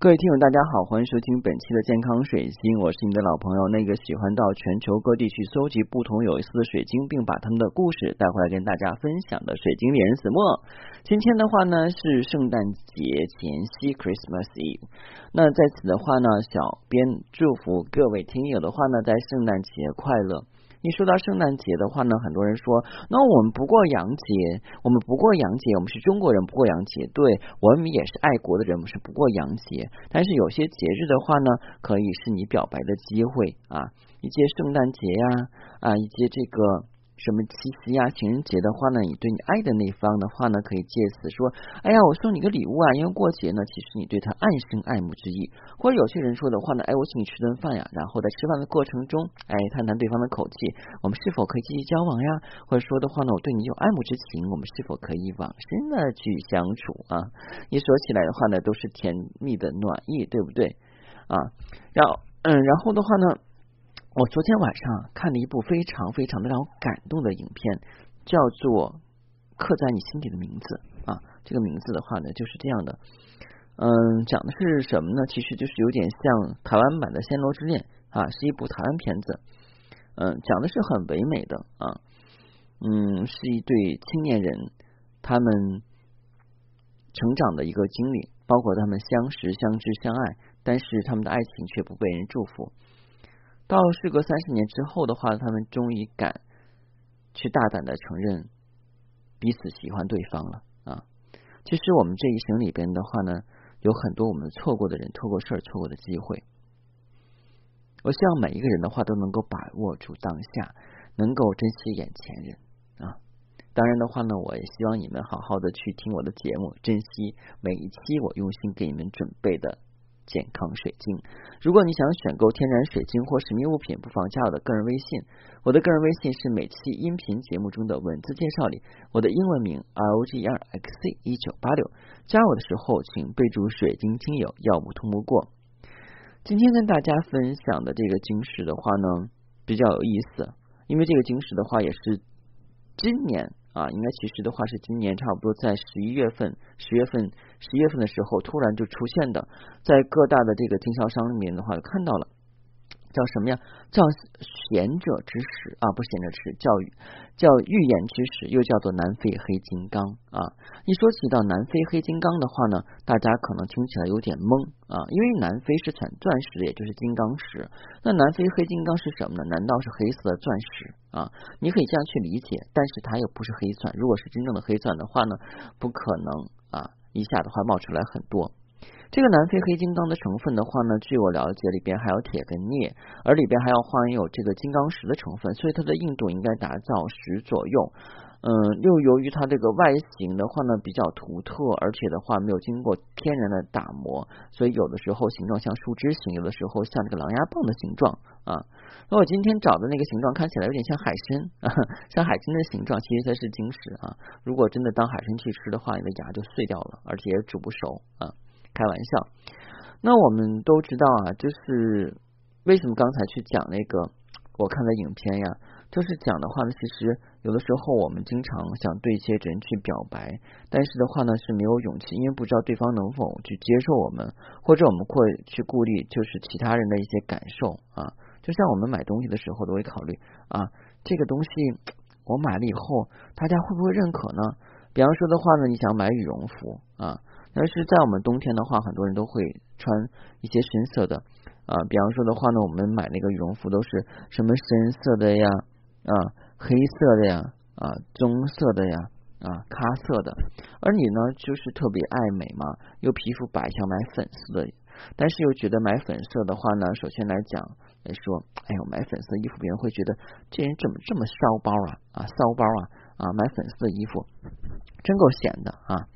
各位听友，大家好，欢迎收听本期的健康水晶，我是你的老朋友，那个喜欢到全球各地去搜集不同有意思的水晶，并把他们的故事带回来跟大家分享的水晶猎人子墨。今天的话呢是圣诞节前夕，Christmas Eve。那在此的话呢，小编祝福各位听友的话呢，在圣诞节快乐。一说到圣诞节的话呢，很多人说，那我们不过洋节，我们不过洋节，我们是中国人不过洋节，对我们也是爱国的人，我们是不过洋节。但是有些节日的话呢，可以是你表白的机会啊，一些圣诞节呀啊，一些这个。什么七夕呀、情人节的话呢？你对你爱的那方的话呢，可以借此说：“哎呀，我送你个礼物啊！”因为过节呢，其实你对他暗生爱慕之意。或者有些人说的话呢：“哎，我请你吃顿饭呀。”然后在吃饭的过程中，哎，探探对方的口气，我们是否可以继续交往呀？或者说的话呢，我对你有爱慕之情，我们是否可以往深的去相处啊？一说起来的话呢，都是甜蜜的暖意，对不对啊？然后，嗯，然后的话呢？我昨天晚上看了一部非常非常的让我感动的影片，叫做《刻在你心底的名字》啊。这个名字的话呢，就是这样的。嗯，讲的是什么呢？其实就是有点像台湾版的《暹罗之恋》啊，是一部台湾片子。嗯，讲的是很唯美的啊。嗯，是一对青年人他们成长的一个经历，包括他们相识、相知、相爱，但是他们的爱情却不被人祝福。到事隔三十年之后的话，他们终于敢去大胆的承认彼此喜欢对方了啊！其实我们这一生里边的话呢，有很多我们错过的人、错过事儿、错过的机会。我希望每一个人的话都能够把握住当下，能够珍惜眼前人啊！当然的话呢，我也希望你们好好的去听我的节目，珍惜每一期我用心给你们准备的。健康水晶，如果你想选购天然水晶或神秘物品，不妨加我的个人微信。我的个人微信是每期音频节目中的文字介绍里我的英文名 R O G R X C 一九八六。加我的时候，请备注“水晶听友”，要不通不过。今天跟大家分享的这个晶石的话呢，比较有意思，因为这个晶石的话也是今年。啊，应该其实的话是今年差不多在十一月份、十月份、十一月份的时候突然就出现的，在各大的这个经销商里面的话看到了。叫什么呀？叫贤者之石啊，不是贤者之石，叫叫预言之石，又叫做南非黑金刚啊。一说起到南非黑金刚的话呢，大家可能听起来有点懵啊，因为南非是产钻石，也就是金刚石。那南非黑金刚是什么呢？难道是黑色的钻石啊？你可以这样去理解，但是它又不是黑钻。如果是真正的黑钻的话呢，不可能啊，一下的话冒出来很多。这个南非黑金刚的成分的话呢，据我了解，里边还有铁跟镍，而里边还要含有这个金刚石的成分，所以它的硬度应该达到十左右。嗯，又由于它这个外形的话呢比较独特，而且的话没有经过天然的打磨，所以有的时候形状像树枝形，有的时候像这个狼牙棒的形状啊。那我今天找的那个形状看起来有点像海参，像海参的形状，其实它是晶石啊。如果真的当海参去吃的话，你的牙就碎掉了，而且也煮不熟啊。开玩笑，那我们都知道啊，就是为什么刚才去讲那个我看的影片呀，就是讲的话呢，其实有的时候我们经常想对一些人去表白，但是的话呢是没有勇气，因为不知道对方能否去接受我们，或者我们会去顾虑就是其他人的一些感受啊。就像我们买东西的时候都会考虑啊，这个东西我买了以后大家会不会认可呢？比方说的话呢，你想买羽绒服啊。但是在我们冬天的话，很多人都会穿一些深色的啊，比方说的话呢，我们买那个羽绒服都是什么深色的呀啊，黑色的呀啊，棕色的呀啊，咖色的。而你呢，就是特别爱美嘛，又皮肤白，想买粉色的，但是又觉得买粉色的话呢，首先来讲来说，哎呦，买粉色衣服，别人会觉得这人怎么这么骚包啊啊，骚包啊啊，买粉色的衣服真够闲的啊。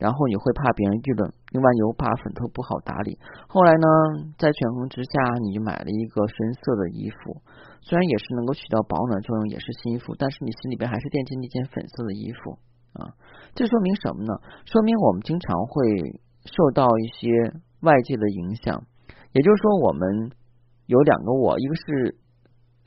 然后你会怕别人议论，另外你又怕粉头不好打理。后来呢，在权衡之下，你就买了一个深色的衣服，虽然也是能够起到保暖作用，也是新衣服，但是你心里边还是惦记那件粉色的衣服啊。这说明什么呢？说明我们经常会受到一些外界的影响，也就是说，我们有两个我，一个是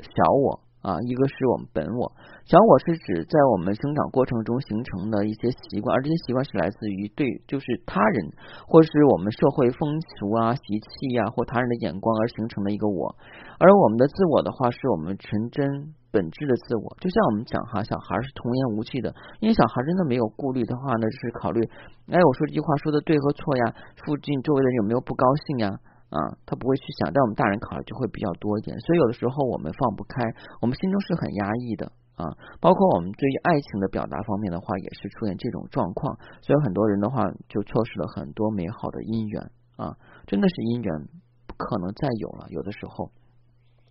小我啊，一个是我们本我，小我是指在我们生长过程中形成的一些习惯，而这些习惯是来自于对就是他人或是我们社会风俗啊、习气呀或他人的眼光而形成的一个我，而我们的自我的话是我们纯真本质的自我，就像我们讲哈，小孩是童言无忌的，因为小孩真的没有顾虑的话呢，就是考虑，哎，我说这句话说的对和错呀，附近周围的人有没有不高兴呀？啊，他不会去想，但我们大人考虑就会比较多一点，所以有的时候我们放不开，我们心中是很压抑的啊。包括我们对于爱情的表达方面的话，也是出现这种状况，所以很多人的话就错失了很多美好的姻缘啊，真的是姻缘不可能再有了，有的时候。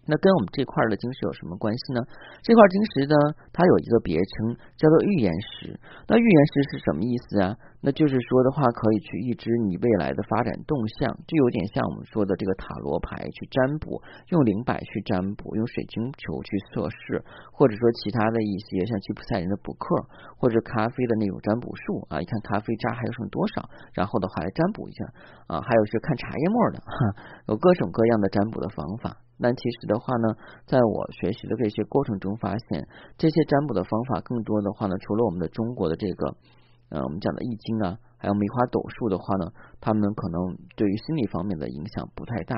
那跟我们这块的晶石有什么关系呢？这块晶石呢，它有一个别称叫做预言石。那预言石是什么意思啊？那就是说的话，可以去预知你未来的发展动向，就有点像我们说的这个塔罗牌去占卜，用灵摆去占卜，用水晶球去测试，或者说其他的一些像吉普赛人的卜克，或者咖啡的那种占卜术啊，一看咖啡渣还有剩多少，然后的话来占卜一下啊，还有是看茶叶沫的，哈，有各种各样的占卜的方法。但其实的话呢，在我学习的这些过程中，发现这些占卜的方法更多的话呢，除了我们的中国的这个，呃，我们讲的易经啊，还有梅花斗数的话呢，他们可能对于心理方面的影响不太大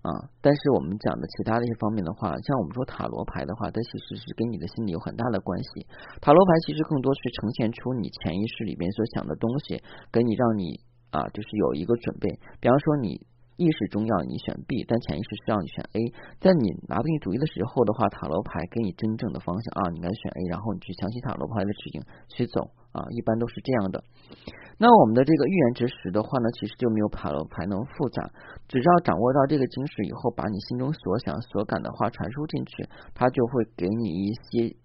啊。但是我们讲的其他的一些方面的话，像我们说塔罗牌的话，它其实是跟你的心理有很大的关系。塔罗牌其实更多是呈现出你潜意识里边所想的东西，给你让你啊，就是有一个准备。比方说你。意识中要你选 B，但潜意识是让你选 A。在你拿不定主意的时候的话，塔罗牌给你真正的方向啊，你应该选 A，然后你去相信塔罗牌的指引去走啊，一般都是这样的。那我们的这个预言之石的话呢，其实就没有塔罗牌那么复杂，只要掌握到这个晶石以后，把你心中所想所感的话传输进去，它就会给你一些。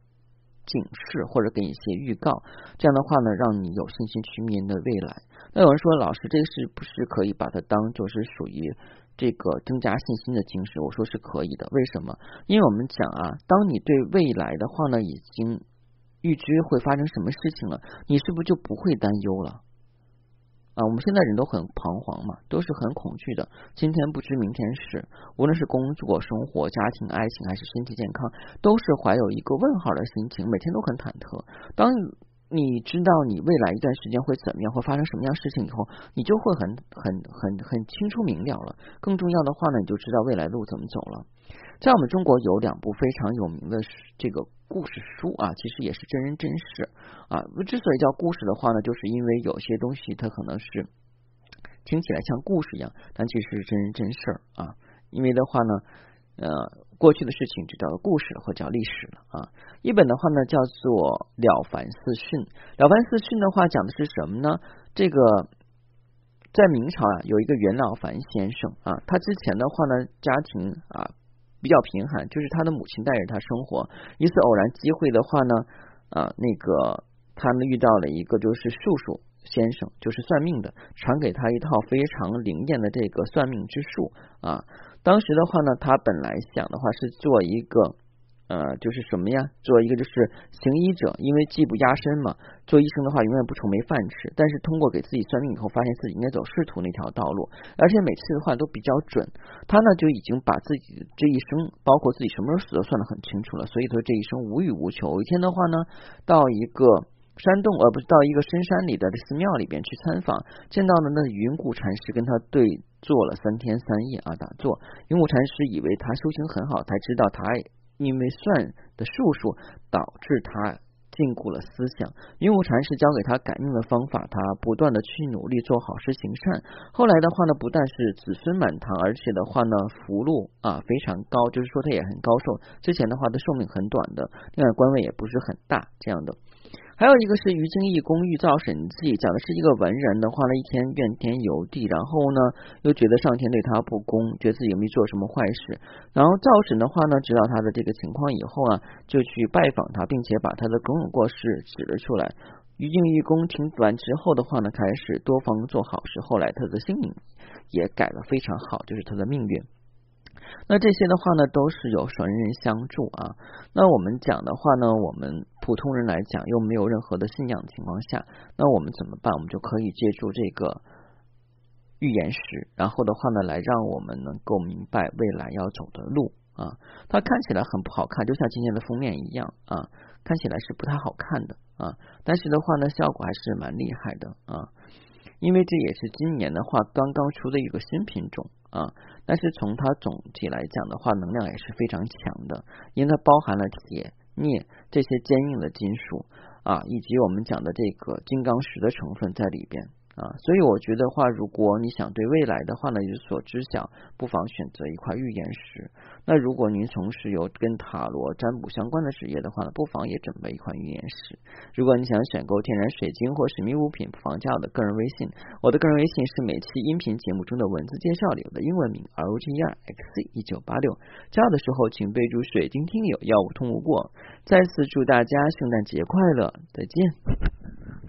警示或者给你一些预告，这样的话呢，让你有信心去面对未来。那有人说，老师，这是不是可以把它当做是属于这个增加信心的精神？我说是可以的。为什么？因为我们讲啊，当你对未来的话呢，已经预知会发生什么事情了，你是不是就不会担忧了？啊，我们现在人都很彷徨嘛，都是很恐惧的。今天不知明天事，无论是工作、生活、家庭、爱情，还是身体健康，都是怀有一个问号的心情，每天都很忐忑。当你知道你未来一段时间会怎么样，会发生什么样事情以后，你就会很很很很清楚明了了。更重要的话呢，你就知道未来路怎么走了。在我们中国有两部非常有名的这个故事书啊，其实也是真人真事啊。之所以叫故事的话呢，就是因为有些东西它可能是听起来像故事一样，但其实是真人真事啊。因为的话呢，呃。过去的事情就叫做故事或叫历史了啊。一本的话呢叫做《了凡四训》，《了凡四训》的话讲的是什么呢？这个在明朝啊有一个袁了凡先生啊，他之前的话呢家庭啊比较贫寒，就是他的母亲带着他生活。一次偶然机会的话呢啊，那个他们遇到了一个就是术数先生，就是算命的，传给他一套非常灵验的这个算命之术啊。当时的话呢，他本来想的话是做一个，呃，就是什么呀？做一个就是行医者，因为技不压身嘛。做医生的话，永远不愁没饭吃。但是通过给自己算命以后，发现自己应该走仕途那条道路，而且每次的话都比较准。他呢就已经把自己这一生，包括自己什么时候死都算得很清楚了。所以说这一生无欲无求。有一天的话呢，到一个。山洞，而不是到一个深山里的寺庙里边去参访，见到了那云谷禅师，跟他对坐了三天三夜啊，打坐。云雾禅师以为他修行很好，才知道他因为算的术数导致他禁锢了思想。云雾禅师教给他改命的方法，他不断的去努力做好事行善。后来的话呢，不但是子孙满堂，而且的话呢，福禄啊非常高，就是说他也很高寿。之前的话，他寿命很短的，另外官位也不是很大，这样的。还有一个是于京义公欲造神记，讲的是一个文人呢，花了，一天怨天尤地，然后呢又觉得上天对他不公，觉得自己有没有做什么坏事，然后赵神的话呢，知道他的这个情况以后啊，就去拜访他，并且把他的种种过失指了出来。于敬义公听完之后的话呢，开始多方做好事，后来他的姓名也改了非常好，就是他的命运。那这些的话呢，都是有神人相助啊。那我们讲的话呢，我们普通人来讲又没有任何的信仰情况下，那我们怎么办？我们就可以借助这个预言石，然后的话呢，来让我们能够明白未来要走的路啊，它看起来很不好看，就像今天的封面一样啊，看起来是不太好看的啊，但是的话呢，效果还是蛮厉害的啊，因为这也是今年的话刚刚出的一个新品种啊，但是从它总体来讲的话，能量也是非常强的，因为它包含了铁、镍这些坚硬的金属啊，以及我们讲的这个金刚石的成分在里边。啊，所以我觉得话，如果你想对未来的话呢有所知晓，不妨选择一块预言石。那如果您从事有跟塔罗占卜相关的职业的话呢，不妨也准备一块预言石。如果你想选购天然水晶或神秘物品，不妨加我的个人微信。我的个人微信是每期音频节目中的文字介绍里的英文名 R O G E R X C 一九八六。加的时候请备注水晶听友，要无通无过。再次祝大家圣诞节快乐，再见。